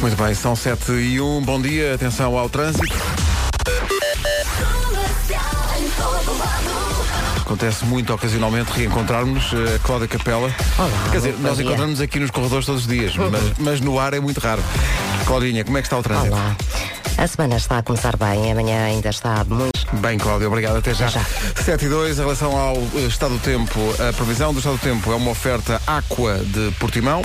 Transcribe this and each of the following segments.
Muito bem, são 7 e 1. Bom dia, atenção ao trânsito. Acontece muito ocasionalmente reencontrarmos eh, a Cláudia Capela. Olá, Quer dizer, nós dia. encontramos aqui nos corredores todos os dias, mas, mas no ar é muito raro. Claudinha, como é que está o trânsito? Olá. A semana está a começar bem, amanhã ainda está muito. Bem, Cláudia, obrigado. Até já. Já. 7 e 2, em relação ao eh, estado do tempo, a previsão do estado do tempo é uma oferta Aqua de Portimão.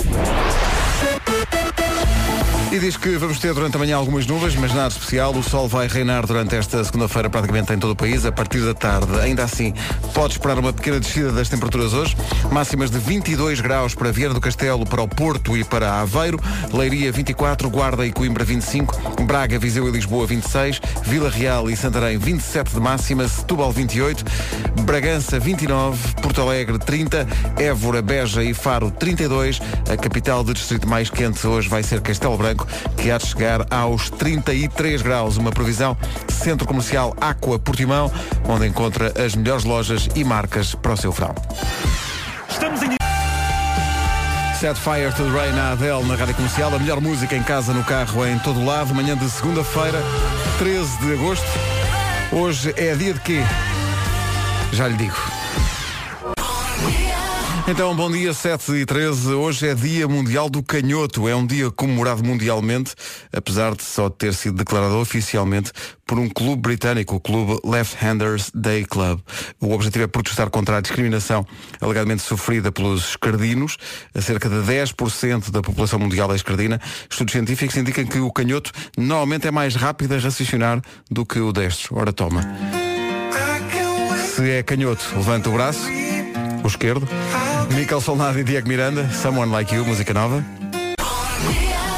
E diz que vamos ter durante a manhã algumas nuvens, mas nada especial. O sol vai reinar durante esta segunda-feira praticamente em todo o país, a partir da tarde. Ainda assim, pode esperar uma pequena descida das temperaturas hoje. Máximas de 22 graus para Viana do Castelo, para o Porto e para Aveiro. Leiria 24, Guarda e Coimbra 25, Braga, Viseu e Lisboa 26, Vila Real e Santarém 27 de máxima, Setúbal 28, Bragança 29, Porto Alegre 30, Évora, Beja e Faro 32. A capital do distrito mais quente hoje vai ser Castelo Branco, que há de chegar aos 33 graus. Uma previsão Centro Comercial Aqua Portimão, onde encontra as melhores lojas e marcas para o seu verão. Set Fire to the Rain na Adele na Rádio Comercial. A melhor música em casa, no carro, em todo o lado. Manhã de segunda-feira, 13 de agosto. Hoje é dia de quê? Já lhe digo. Então, bom dia, 7 e 13. Hoje é Dia Mundial do Canhoto. É um dia comemorado mundialmente, apesar de só ter sido declarado oficialmente por um clube britânico, o clube Left Handers Day Club. O objetivo é protestar contra a discriminação alegadamente sofrida pelos escardinos. A cerca de 10% da população mundial é escardina. Estudos científicos indicam que o canhoto normalmente é mais rápido a raciocinar do que o destro. Ora, toma. Se é canhoto, levanta o braço. O esquerdo. Michael Solnado e Diego Miranda, Someone Like You, música nova.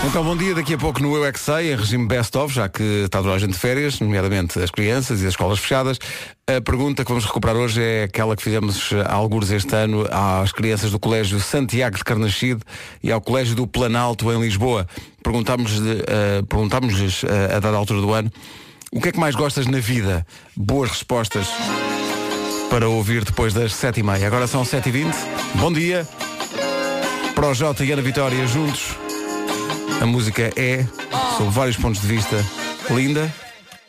Então, bom dia. Daqui a pouco no Eu é Que Sei, em regime best-of, já que está toda a gente de férias, nomeadamente as crianças e as escolas fechadas. A pergunta que vamos recuperar hoje é aquela que fizemos há alguns este ano às crianças do Colégio Santiago de Carnaxide e ao Colégio do Planalto, em Lisboa. Perguntámos-lhes uh, perguntámos-lhes, uh, a dada altura do ano o que é que mais gostas na vida? Boas respostas para ouvir depois das 7h30. Agora são 7h20. Bom dia. Para o Jota e Ana Vitória juntos. A música é, sob vários pontos de vista, linda.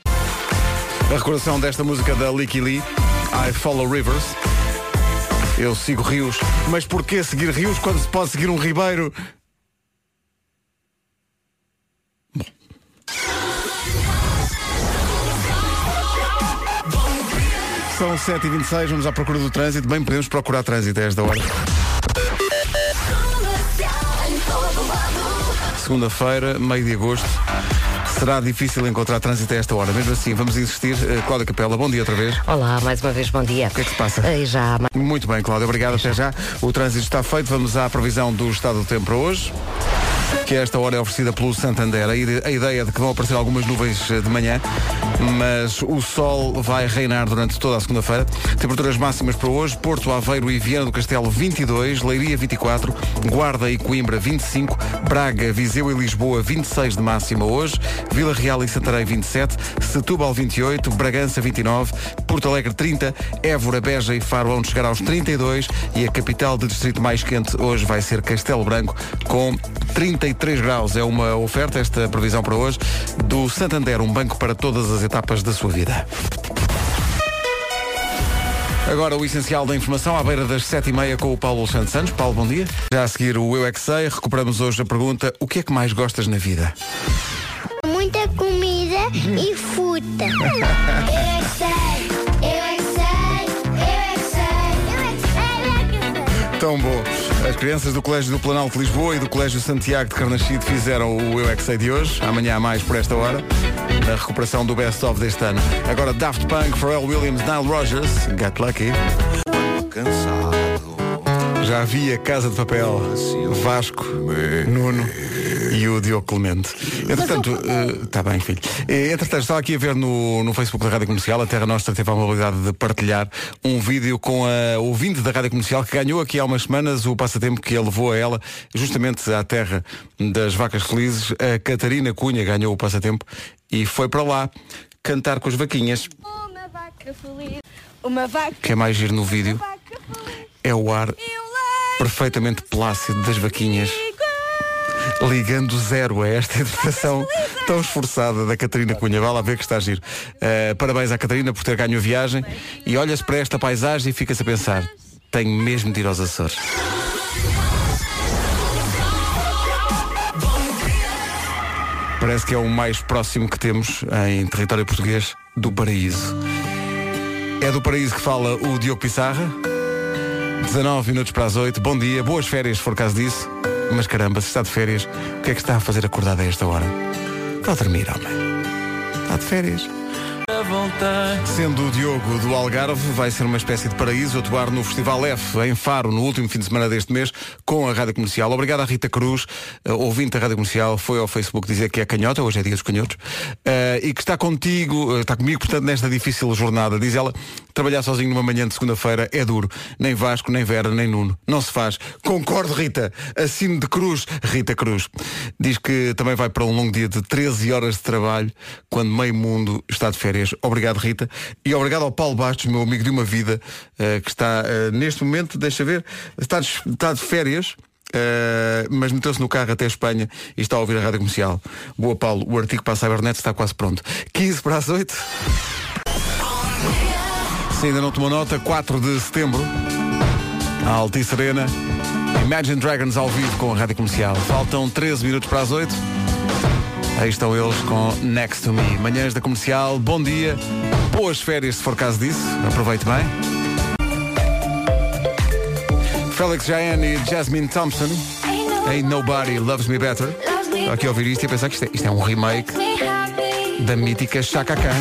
A recordação desta música da Licky Lee, I Follow Rivers. Eu sigo rios. Mas porquê seguir rios quando se pode seguir um ribeiro? São 7h26, vamos à procura do trânsito. Bem, podemos procurar trânsito a esta hora. Segunda-feira, meio de agosto. Será difícil encontrar trânsito a esta hora. Mesmo assim, vamos insistir. Uh, Cláudia Capela, bom dia outra vez. Olá, mais uma vez, bom dia. O que é que se passa? Eh, já Muito bem, Cláudia, obrigado até já. O trânsito está feito. Vamos à previsão do estado do tempo para hoje. Que esta hora é oferecida pelo Santander. A ide- a ideia de que vão aparecer algumas nuvens eh, de manhã, mas o sol vai reinar durante toda a segunda-feira. Temperaturas máximas para hoje: Porto, Aveiro e Viana do Castelo 22, Leiria 24, Guarda e Coimbra 25, Braga, Viseu e Lisboa 26 de máxima hoje, Vila Real e Santarém 27, Setúbal 28, Bragança 29, Porto Alegre 30, Évora, Beja e Faro vão chegar aos 32 e a capital do distrito mais quente hoje vai ser Castelo Branco com 33 graus. É uma oferta, esta previsão para hoje, do Santander, um banco para todas as etapas da sua vida. Agora o essencial da informação à beira das 7h30 com o Paulo Santos Santos. Paulo, bom dia. Já a seguir o Eu é que Sei, recuperamos hoje a pergunta o que é que mais gostas na vida? Muita comida e fruta. Eu eu é que sei, eu é que sei, eu é que sei, eu é que sei. Tão bom. As crianças do Colégio do Planalto de Lisboa e do Colégio Santiago de Carnaxide fizeram o Eu é que Sei de hoje. Amanhã há mais por esta hora. Na recuperação do Best of deste ano. Agora Daft Punk, Pharrell Williams, Nile Rogers. Get Lucky. Já havia Casa de Papel, Vasco, Nuno e o Diogo Clemente. Entretanto, está bem, filho. Eh, Entretanto, estava aqui a ver no, no Facebook da Rádio Comercial, a Terra Nostra teve a amabilidade de partilhar um vídeo com a ouvinte da Rádio Comercial que ganhou aqui há umas semanas o passatempo que ele levou a ela, justamente à terra das vacas felizes. A Catarina Cunha ganhou o passatempo e foi para lá cantar com as vaquinhas. Uma vaca feliz, uma vaca, que é mais giro no vídeo é o ar perfeitamente plácido das vaquinhas. Ligando zero a esta interpretação tão esforçada da Catarina Cunha. Vá lá ver que está a giro. Uh, parabéns à Catarina por ter ganho a viagem e olha-se para esta paisagem e fica-se a pensar. Tenho mesmo de ir aos Açores. Parece que é o mais próximo que temos em território português do paraíso. É do paraíso que fala o Diogo Pissarra. 19 minutos para as 8. Bom dia, boas férias se for caso disso. Mas caramba, se está de férias, o que é que está a fazer acordado a esta hora? Está a dormir, homem. Está de férias. Sendo o Diogo do Algarve, vai ser uma espécie de paraíso atuar no Festival F, em Faro, no último fim de semana deste mês, com a Rádio Comercial. Obrigado à Rita Cruz, uh, ouvinte da Rádio Comercial, foi ao Facebook dizer que é canhota, hoje é dia dos canhotos, uh, e que está contigo, uh, está comigo, portanto, nesta difícil jornada. Diz ela, trabalhar sozinho numa manhã de segunda-feira é duro. Nem Vasco, nem Vera, nem Nuno. Não se faz. Concordo, Rita. Assino de Cruz, Rita Cruz. Diz que também vai para um longo dia de 13 horas de trabalho, quando meio mundo está de férias. Obrigado, Rita. E obrigado ao Paulo Bastos, meu amigo de uma vida, uh, que está uh, neste momento, deixa ver, está de, está de férias. Uh, mas meteu-se no carro até a Espanha e está a ouvir a rádio comercial. Boa, Paulo. O artigo para a Cybernet está quase pronto. 15 para as 8. Se ainda não tomou nota, 4 de setembro, a Altice Arena, Imagine Dragons ao vivo com a rádio comercial. Faltam 13 minutos para as 8. Aí estão eles com Next to Me. Manhãs da comercial, bom dia, boas férias se for caso disso, aproveite bem. Felix Jayan e Jasmine Thompson, Ain't Nobody Loves Me Better. Estou aqui a ouvir isto e a pensar que isto é, isto é um remake da mítica Chaka Khan.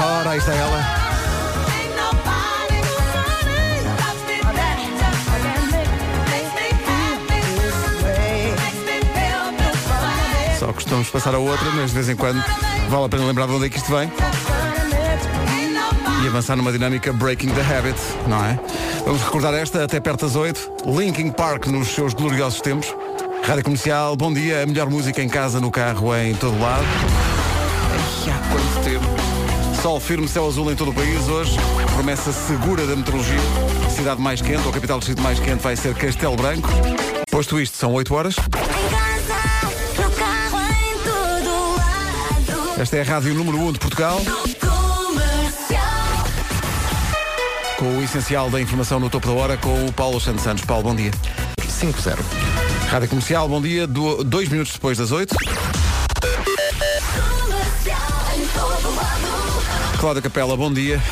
Ora, aí está ela. Só costumamos passar a outra, mas de vez em quando vale a pena lembrar de onde é que isto vem. E avançar numa dinâmica Breaking the Habit, não é? Vamos recordar esta até perto das 8. Linkin Park nos seus gloriosos tempos. Rádio Comercial, bom dia, a melhor música em casa, no carro, em todo lado. Ai, há quanto tempo. Sol firme, céu azul em todo o país hoje. Promessa segura da meteorologia. Cidade mais quente, ou capital distrito mais quente, vai ser Castelo Branco. Posto isto, são 8 horas. Esta é a rádio número 1 de Portugal. Com o essencial da informação no topo da hora, com o Paulo Santos Santos. Paulo, bom dia. 5-0. Rádio Comercial, bom dia. Do, dois minutos depois das 8. Cláudia Capela, bom dia.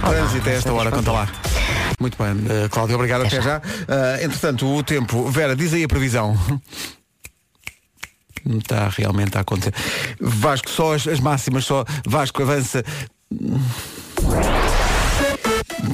Trânsito a esta hora, conta lá. Muito bem, uh, Cláudia, obrigado, até já. Uh, entretanto, o tempo. Vera, diz aí a previsão. Está realmente a acontecer. Vasco, só as, as máximas, só Vasco avança.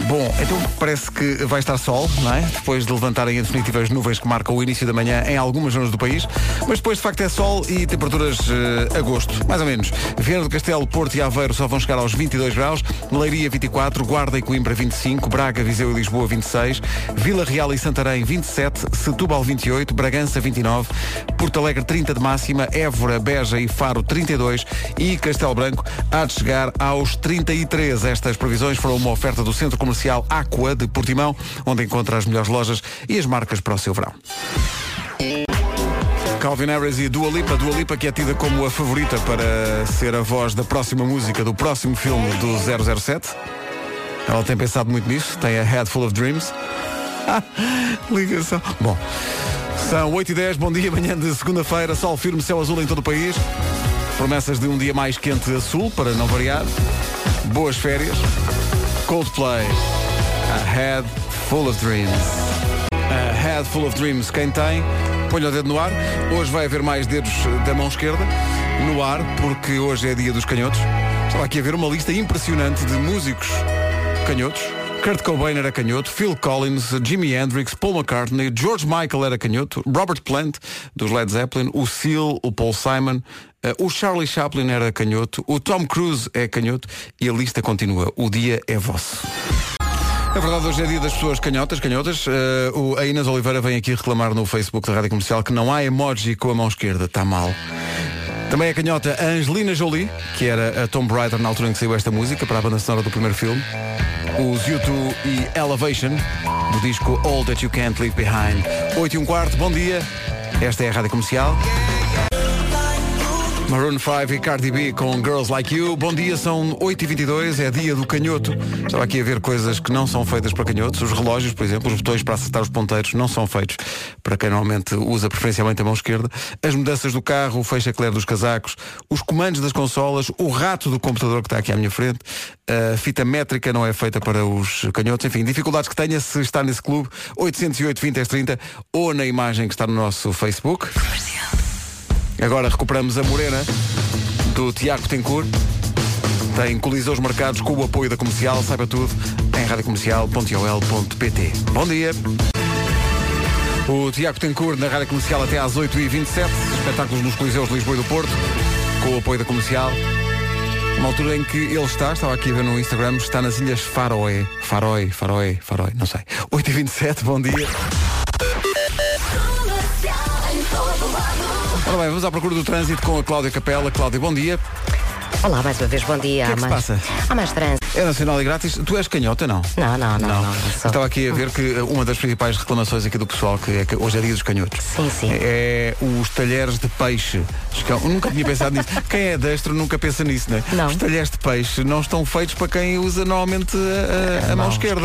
Bom, então parece que vai estar sol, não é? Depois de levantarem em definitiva as nuvens que marcam o início da manhã em algumas zonas do país, mas depois de facto é sol e temperaturas uh, agosto, mais ou menos. Viana do Castelo, Porto e Aveiro só vão chegar aos 22 graus, Leiria 24, Guarda e Coimbra 25, Braga, Viseu e Lisboa 26, Vila Real e Santarém 27, Setúbal 28, Bragança 29, Porto Alegre 30 de máxima, Évora, Beja e Faro 32 e Castelo Branco há de chegar aos 33. Estas previsões foram uma oferta do Centro Comercial Aqua de Portimão, onde encontra as melhores lojas e as marcas para o seu verão. Calvin Harris e Dua Lipa, Dua Lipa que é tida como a favorita para ser a voz da próxima música do próximo filme do 007. Ela tem pensado muito nisso, tem a Head Full of Dreams. Ligação. Bom, são 8 e 10 bom dia, manhã de segunda-feira, sol firme, céu azul em todo o país. Promessas de um dia mais quente a sul, para não variar. Boas férias. Coldplay, A Head Full of Dreams. A Head Full of Dreams, quem tem, põe o dedo no ar. Hoje vai haver mais dedos da mão esquerda no ar, porque hoje é dia dos canhotos. Estava aqui a ver uma lista impressionante de músicos canhotos. Kurt Cobain era canhoto, Phil Collins, Jimi Hendrix, Paul McCartney, George Michael era canhoto, Robert Plant, dos Led Zeppelin, o Seal, o Paul Simon, uh, o Charlie Chaplin era canhoto, o Tom Cruise é canhoto e a lista continua. O dia é vosso. É verdade, hoje é dia das pessoas canhotas, canhotas. Uh, o, a Inês Oliveira vem aqui reclamar no Facebook da Rádio Comercial que não há emoji com a mão esquerda. Está mal. Também é canhota a Angelina Jolie, que era a Tomb Raider na altura em que saiu esta música, para a banda sonora do primeiro filme. Os U2 e Elevation, do disco All That You Can't Leave Behind. 8 e um quarto, bom dia. Esta é a Rádio Comercial. Maroon 5 e Cardi B com Girls Like You. Bom dia, são 8h22, é dia do canhoto. Estava aqui a ver coisas que não são feitas para canhotos. Os relógios, por exemplo, os botões para acertar os ponteiros não são feitos para quem normalmente usa preferencialmente a mão esquerda. As mudanças do carro, o fecha clare dos casacos, os comandos das consolas, o rato do computador que está aqui à minha frente, a fita métrica não é feita para os canhotos. Enfim, dificuldades que tenha se está nesse clube, 808 20 30 ou na imagem que está no nosso Facebook. Agora recuperamos a Morena do Tiago Tencourt. Tem colisões marcados com o apoio da comercial. Saiba tudo em radiocomercial.ol.pt. Bom dia. O Tiago Tencourt na Rádio Comercial até às 8h27. Espetáculos nos Coliseus de Lisboa e do Porto. Com o apoio da comercial. Uma altura em que ele está, estava aqui a ver no Instagram, está nas Ilhas Faroe. Faroe, Faroe, Faroe, não sei. 8h27, bom dia. Ora bem, vamos à procura do trânsito com a Cláudia Capela. Cláudia, bom dia. Olá, mais uma vez, bom dia. O que é que Há se mais... passa? Há mais trânsito. É nacional e grátis. Tu és canhota, não? Não, não, não, não. não sou- Estava aqui a ver que uma das principais reclamações aqui do pessoal, que é que hoje é dia dos canhotos. Sim, sim. É os talheres de peixe. Eu nunca tinha pensado nisso. Quem é destro nunca pensa nisso, não é? Os talheres de peixe não estão feitos para quem usa normalmente a, a- a mão mão esquerda,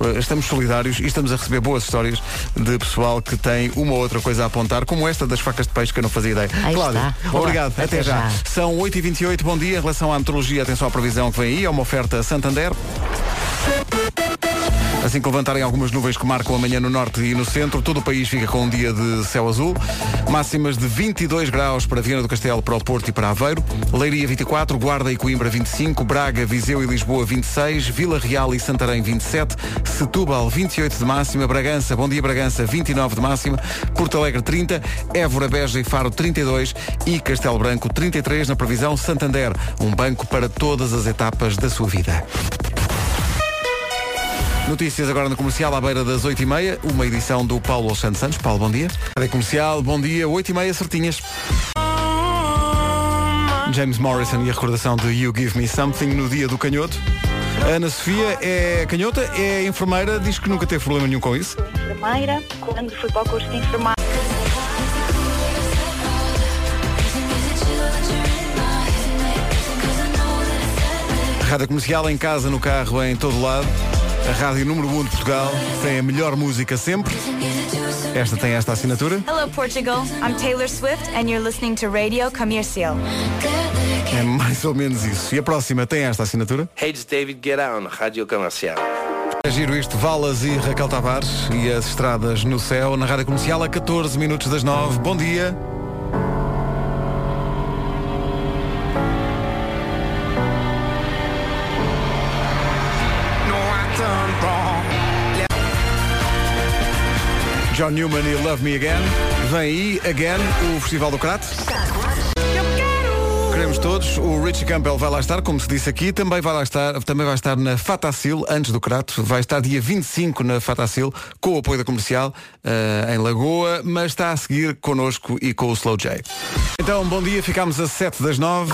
não é? Estamos solidários e estamos a receber boas histórias de pessoal que tem uma ou outra coisa a apontar, como esta das facas de peixe que eu não fazia ideia. Aí Cláudia, está. Obrigado. Até, Até já. já. São 8h28, bom dia. Em relação à meteorologia, atenção à previsão que vem aí, é uma oferta Santander. Assim que levantarem algumas nuvens que marcam amanhã no norte e no centro, todo o país fica com um dia de céu azul. Máximas de 22 graus para Viana do Castelo, para o Porto e para Aveiro. Leiria 24, Guarda e Coimbra 25, Braga, Viseu e Lisboa 26, Vila Real e Santarém 27, Setúbal 28 de máxima, Bragança, bom dia Bragança 29 de máxima, Porto Alegre 30, Évora, Beja e Faro 32 e Castelo Branco 33 na previsão Santander, um banco para todas as etapas da sua vida. Notícias agora no comercial à beira das 8h30, uma edição do Paulo Santos Santos. Paulo, bom dia. Rádio Comercial, bom dia, 8h30 certinhas. James Morrison e a recordação de You Give Me Something no dia do canhoto. A Ana Sofia é canhota, é enfermeira, diz que nunca teve problema nenhum com isso. enfermeira, quando fui para o curso de enfermagem. Rádio Comercial em casa, no carro, em todo lado. A rádio número 1 de Portugal tem a melhor música sempre. Esta tem esta assinatura. Hello, Portugal. I'm Taylor Swift, and you're listening to Radio Comercial. É mais ou menos isso. E a próxima tem esta assinatura. Hey, it's David Guerra on Rádio Comercial. É giro isto, Valas e Raquel Tavares e as estradas no céu na Rádio Comercial a 14 minutos das 9. Bom dia. John Newman e Love Me Again. Vem aí, Again, o Festival do Crato. Queremos todos. O Richie Campbell vai lá estar, como se disse aqui. Também vai lá estar, também vai estar na Fatacil, antes do Crato. Vai estar dia 25 na Fatacil, com o apoio da comercial, eh, em Lagoa, mas está a seguir connosco e com o Slow J. Então, bom dia, ficámos a 7 das 9.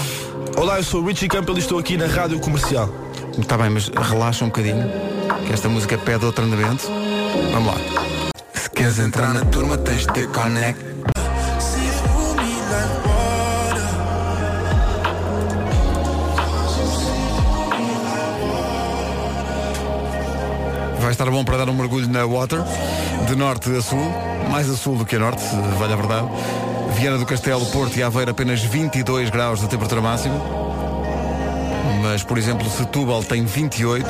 Olá, eu sou o Richie Campbell e estou aqui na Rádio Comercial. Está bem, mas relaxa um bocadinho, que esta música pede outro andamento. Vamos lá. Queres entrar na turma, tens de ter connect. Vai estar bom para dar um mergulho na Water, de norte a sul, mais a sul do que a norte, se vale a verdade. Viana do Castelo, Porto e Aveiro apenas 22 graus de temperatura máxima. Mas, por exemplo, Setúbal tem 28,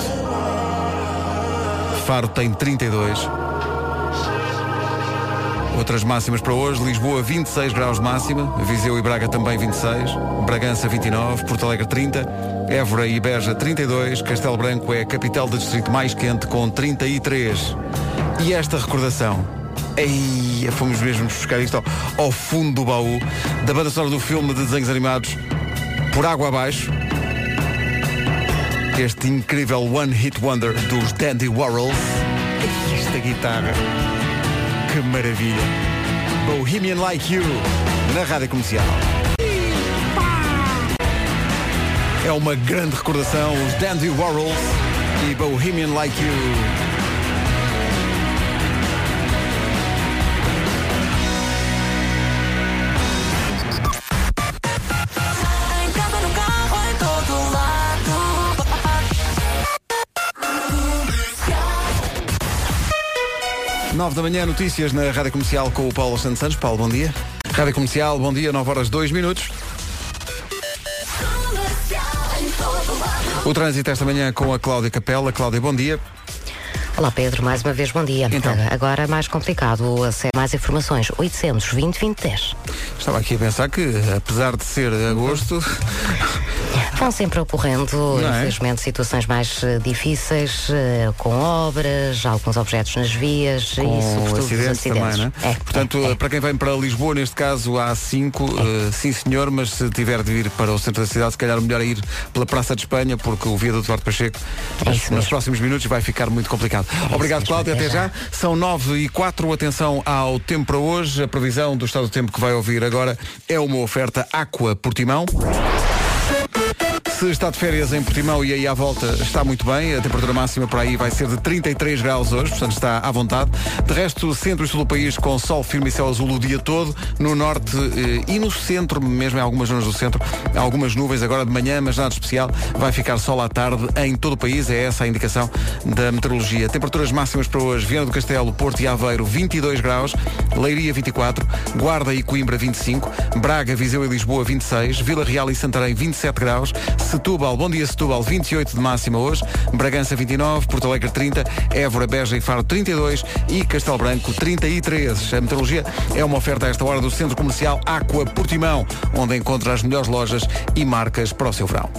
Faro tem 32. Outras máximas para hoje, Lisboa 26 graus de máxima, Viseu e Braga também 26, Bragança 29, Porto Alegre 30, Évora e Beja 32, Castelo Branco é a capital do distrito mais quente com 33. E esta recordação, fomos mesmo buscar isto ao, ao fundo do baú da banda sonora do filme de desenhos animados Por Água Abaixo, este incrível One Hit Wonder dos Dandy Warhols. Esta guitarra, que maravilha. Bohemian Like You, na rádio comercial. É uma grande recordação, os Dandy Warhols e Bohemian Like You. 9 da manhã, notícias na Rádio Comercial com o Paulo Santos Santos. Paulo, bom dia. Rádio Comercial, bom dia, 9 horas 2 minutos. O trânsito esta manhã com a Cláudia Capela. Cláudia, bom dia. Olá Pedro, mais uma vez bom dia. Então. Agora mais complicado, mais informações, 820 2010. Estava aqui a pensar que, apesar de ser agosto, Vão sempre ocorrendo, é? infelizmente, situações mais eh, difíceis, eh, com obras, alguns objetos nas vias com e sobretudo acidentes, acidentes. também, não é? É, Portanto, é, é. para quem vem para Lisboa, neste caso há 5, sim senhor, mas se tiver de vir para o centro da cidade, se calhar melhor é ir pela Praça de Espanha, porque o viaduto Duarte Pacheco, É nos, próximos minutos, vai ficar muito complicado. Obrigado, mesmo, Cláudia, até até já. já. São 9 e 4, atenção ao tempo para hoje. A previsão do estado do tempo que vai ouvir agora é uma oferta Aqua Portimão. Se está de férias em Portimão e aí à volta está muito bem, a temperatura máxima por aí vai ser de 33 graus hoje, portanto está à vontade. De resto, centro e sul do país com sol firme e céu azul o dia todo, no norte eh, e no centro, mesmo em algumas zonas do centro, algumas nuvens agora de manhã, mas nada especial, vai ficar sol à tarde em todo o país, é essa a indicação da meteorologia. Temperaturas máximas para hoje, Viana do Castelo, Porto e Aveiro 22 graus, Leiria 24, Guarda e Coimbra 25, Braga, Viseu e Lisboa 26, Vila Real e Santarém 27 graus, Setúbal, bom dia Setúbal, 28 de máxima hoje, Bragança 29, Porto Alegre 30, Évora, Beja e Faro 32 e Castelo Branco 33. A meteorologia é uma oferta a esta hora do Centro Comercial Aqua Portimão, onde encontra as melhores lojas e marcas para o seu verão.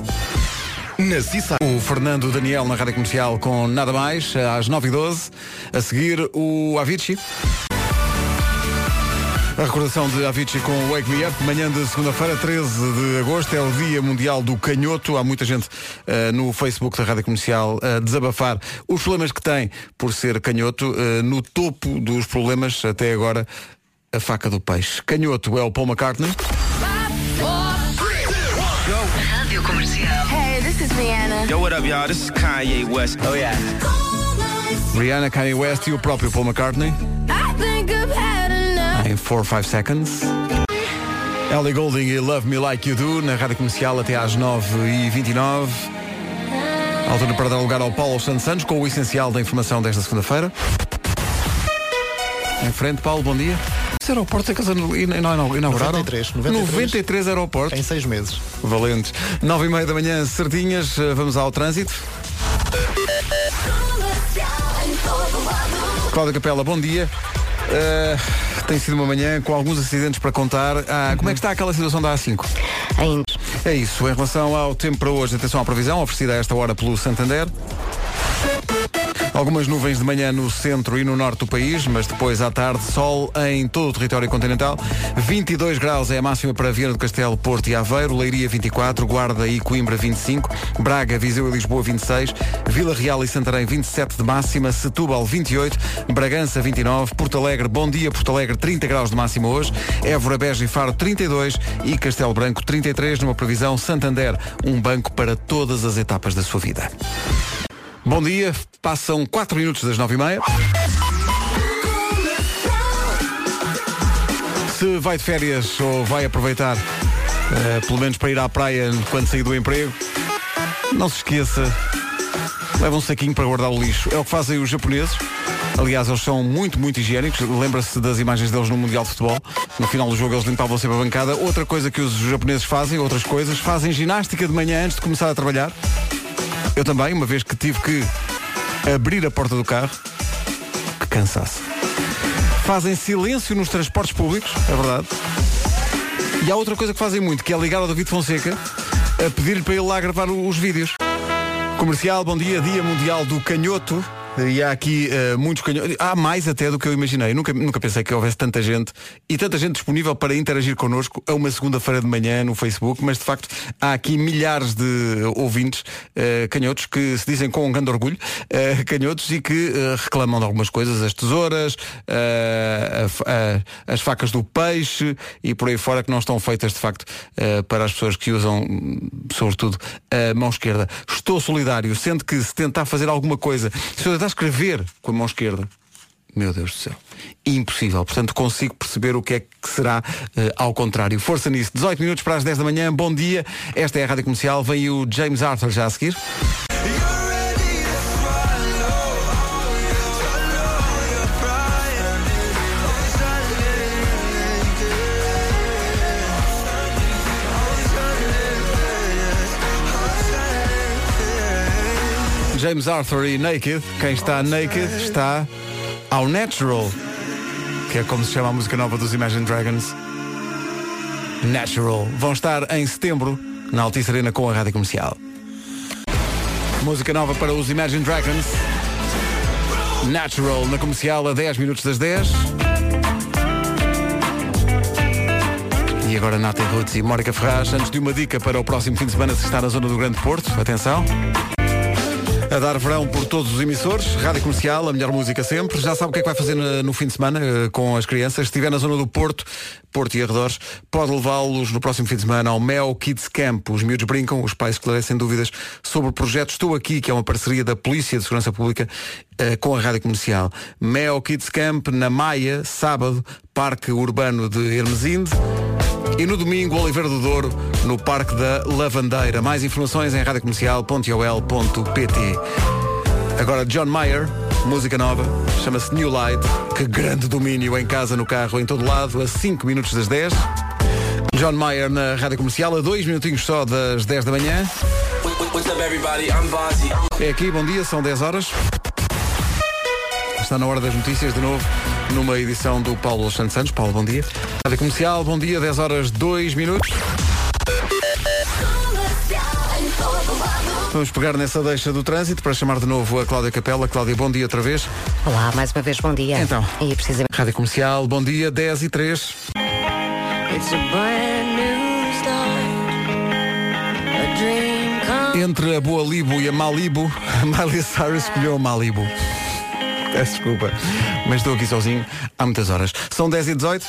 O Fernando Daniel na Rádio Comercial com nada mais, às 9h12. A seguir, o Avicii. A recordação de Avicii com Wake Me Up, manhã de segunda-feira, 13 de agosto, é o Dia Mundial do Canhoto. Há muita gente eh, no Facebook da Rádio Comercial a desabafar os problemas que tem por ser canhoto. Eh, no topo dos problemas, até agora, a faca do peixe. Canhoto é o Paul McCartney. Rádio Comercial. Hey, this is Rihanna. Yo, what up, y'all? This is Kanye West. Oh, yeah. Rihanna, Kanye West e o próprio Paul McCartney. 4 or 5 seconds. Ellie Golding e Love Me Like You Do na rádio comercial até às 9h29. Altura para dar lugar ao Paulo Santos Santos com o essencial da informação desta segunda-feira. Em frente, Paulo, bom dia. Esse aeroporto é que eles ina- ina- inauguraram? 93, 93. 93 aeroportos. Em seis meses. Valentes. 9 e meia da manhã, certinhas. Vamos ao trânsito. Cláudia Capela, bom dia. Eh, tem sido uma manhã com alguns acidentes para contar. Ah, Como é que está aquela situação da A5? Ainda. É isso. Em relação ao tempo para hoje, atenção à previsão, oferecida a esta hora pelo Santander. Algumas nuvens de manhã no centro e no norte do país, mas depois à tarde sol em todo o território continental. 22 graus é a máxima para Viana do Castelo, Porto e Aveiro, Leiria 24, Guarda e Coimbra 25, Braga, Viseu e Lisboa 26, Vila Real e Santarém 27 de máxima, Setúbal 28, Bragança 29, Porto Alegre, Bom Dia Porto Alegre 30 graus de máxima hoje, Évora, Beja e Faro 32 e Castelo Branco 33 numa previsão Santander, um banco para todas as etapas da sua vida. Bom dia, passam 4 minutos das 9h30. Se vai de férias ou vai aproveitar, eh, pelo menos para ir à praia quando sair do emprego, não se esqueça, leva um saquinho para guardar o lixo. É o que fazem os japoneses. Aliás, eles são muito, muito higiênicos. Lembra-se das imagens deles no Mundial de Futebol. No final do jogo eles limpavam sempre a bancada. Outra coisa que os japoneses fazem, outras coisas, fazem ginástica de manhã antes de começar a trabalhar. Eu também, uma vez que tive que abrir a porta do carro. Que cansaço. Fazem silêncio nos transportes públicos, é verdade. E há outra coisa que fazem muito, que é ligar ao David Fonseca a pedir-lhe para ele lá gravar os vídeos. Comercial, bom dia, Dia Mundial do Canhoto. E há aqui eh, muitos canhotos. Há mais até do que eu imaginei. Nunca, nunca pensei que houvesse tanta gente e tanta gente disponível para interagir connosco a uma segunda-feira de manhã no Facebook, mas de facto há aqui milhares de ouvintes eh, canhotos que se dizem com um grande orgulho eh, canhotos e que reclamam de algumas coisas, as tesouras, a a- as facas do peixe e por aí fora que não estão feitas de facto para as pessoas que usam, sobretudo, a mão esquerda. Estou solidário, sendo que se tentar fazer alguma coisa, se eu tentar escrever com a mão esquerda, meu Deus do céu. Impossível. Portanto, consigo perceber o que é que será eh, ao contrário. Força nisso. 18 minutos para as 10 da manhã. Bom dia. Esta é a Rádio Comercial. Vem o James Arthur já a seguir. James Arthur e Naked. Quem está naked está ao Natural, que é como se chama a música nova dos Imagine Dragons. Natural. Vão estar em setembro na Altice Arena com a Rádio Comercial. Música nova para os Imagine Dragons. Natural na comercial a 10 minutos das 10. E agora Nata Roots e Mónica Ferraz, antes de uma dica para o próximo fim de semana se está na zona do Grande Porto. Atenção. A dar verão por todos os emissores, Rádio Comercial, a melhor música sempre. Já sabe o que é que vai fazer no, fim de semana eh, com as crianças. Se estiver na zona do Porto, Porto e arredores, pode levá-los no próximo fim de semana ao Mel Kids Camp. Os miúdos brincam, os pais esclarecem dúvidas sobre o projeto Estou Aqui, que é uma parceria da Polícia de Segurança Pública eh, com a Rádio Comercial. Mel Kids Camp na Maia, sábado, Parque Urbano de Hermesinde. E no domingo, Oliveira do Douro, no Parque da Lavandeira. Mais informações em radiocomercial.ol.pt Agora John Mayer, música nova, chama-se New Light. Que grande domínio em casa, no carro, em todo lado, a 5 minutos das 10. John Mayer na Rádio Comercial, a 2 minutinhos só das 10 da manhã. É aqui, bom dia, são 10 horas. Está na hora das notícias de novo, numa edição do Paulo Santos Santos. Paulo, bom dia. Rádio Comercial, bom dia, 10 horas 2 minutos. Vamos pegar nessa deixa do trânsito para chamar de novo a Cláudia Capela. Cláudia, bom dia outra vez. Olá, mais uma vez, bom dia. Então. E precisamente. Rádio Comercial, bom dia, 10 e 3. Entre a Boa Libo e a Malibu, a Miley Cyrus escolheu a Malibu. Peço desculpa, mas estou aqui sozinho há muitas horas. São 10 e 18.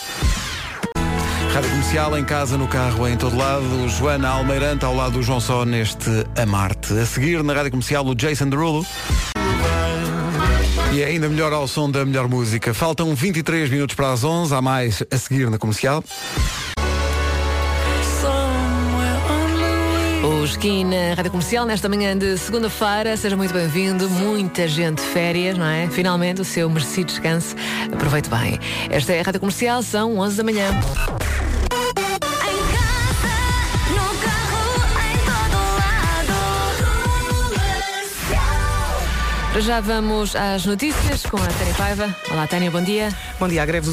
Rádio Comercial, em casa, no carro, em todo lado. Joana Almeirante ao lado do João Só neste Amarte. A seguir, na Rádio Comercial, o Jason Derulo. E é ainda melhor ao som da melhor música. Faltam 23 minutos para as 11, há mais a seguir na Comercial. O Skin na Rádio Comercial, nesta manhã de segunda-feira. Seja muito bem-vindo. Muita gente de férias, não é? Finalmente, o seu merecido descanso. Aproveite bem. Esta é a Rádio Comercial, são 11 da manhã. Já vamos às notícias com a Tânia Paiva. Olá, Tânia, bom dia. Bom dia, a greve dos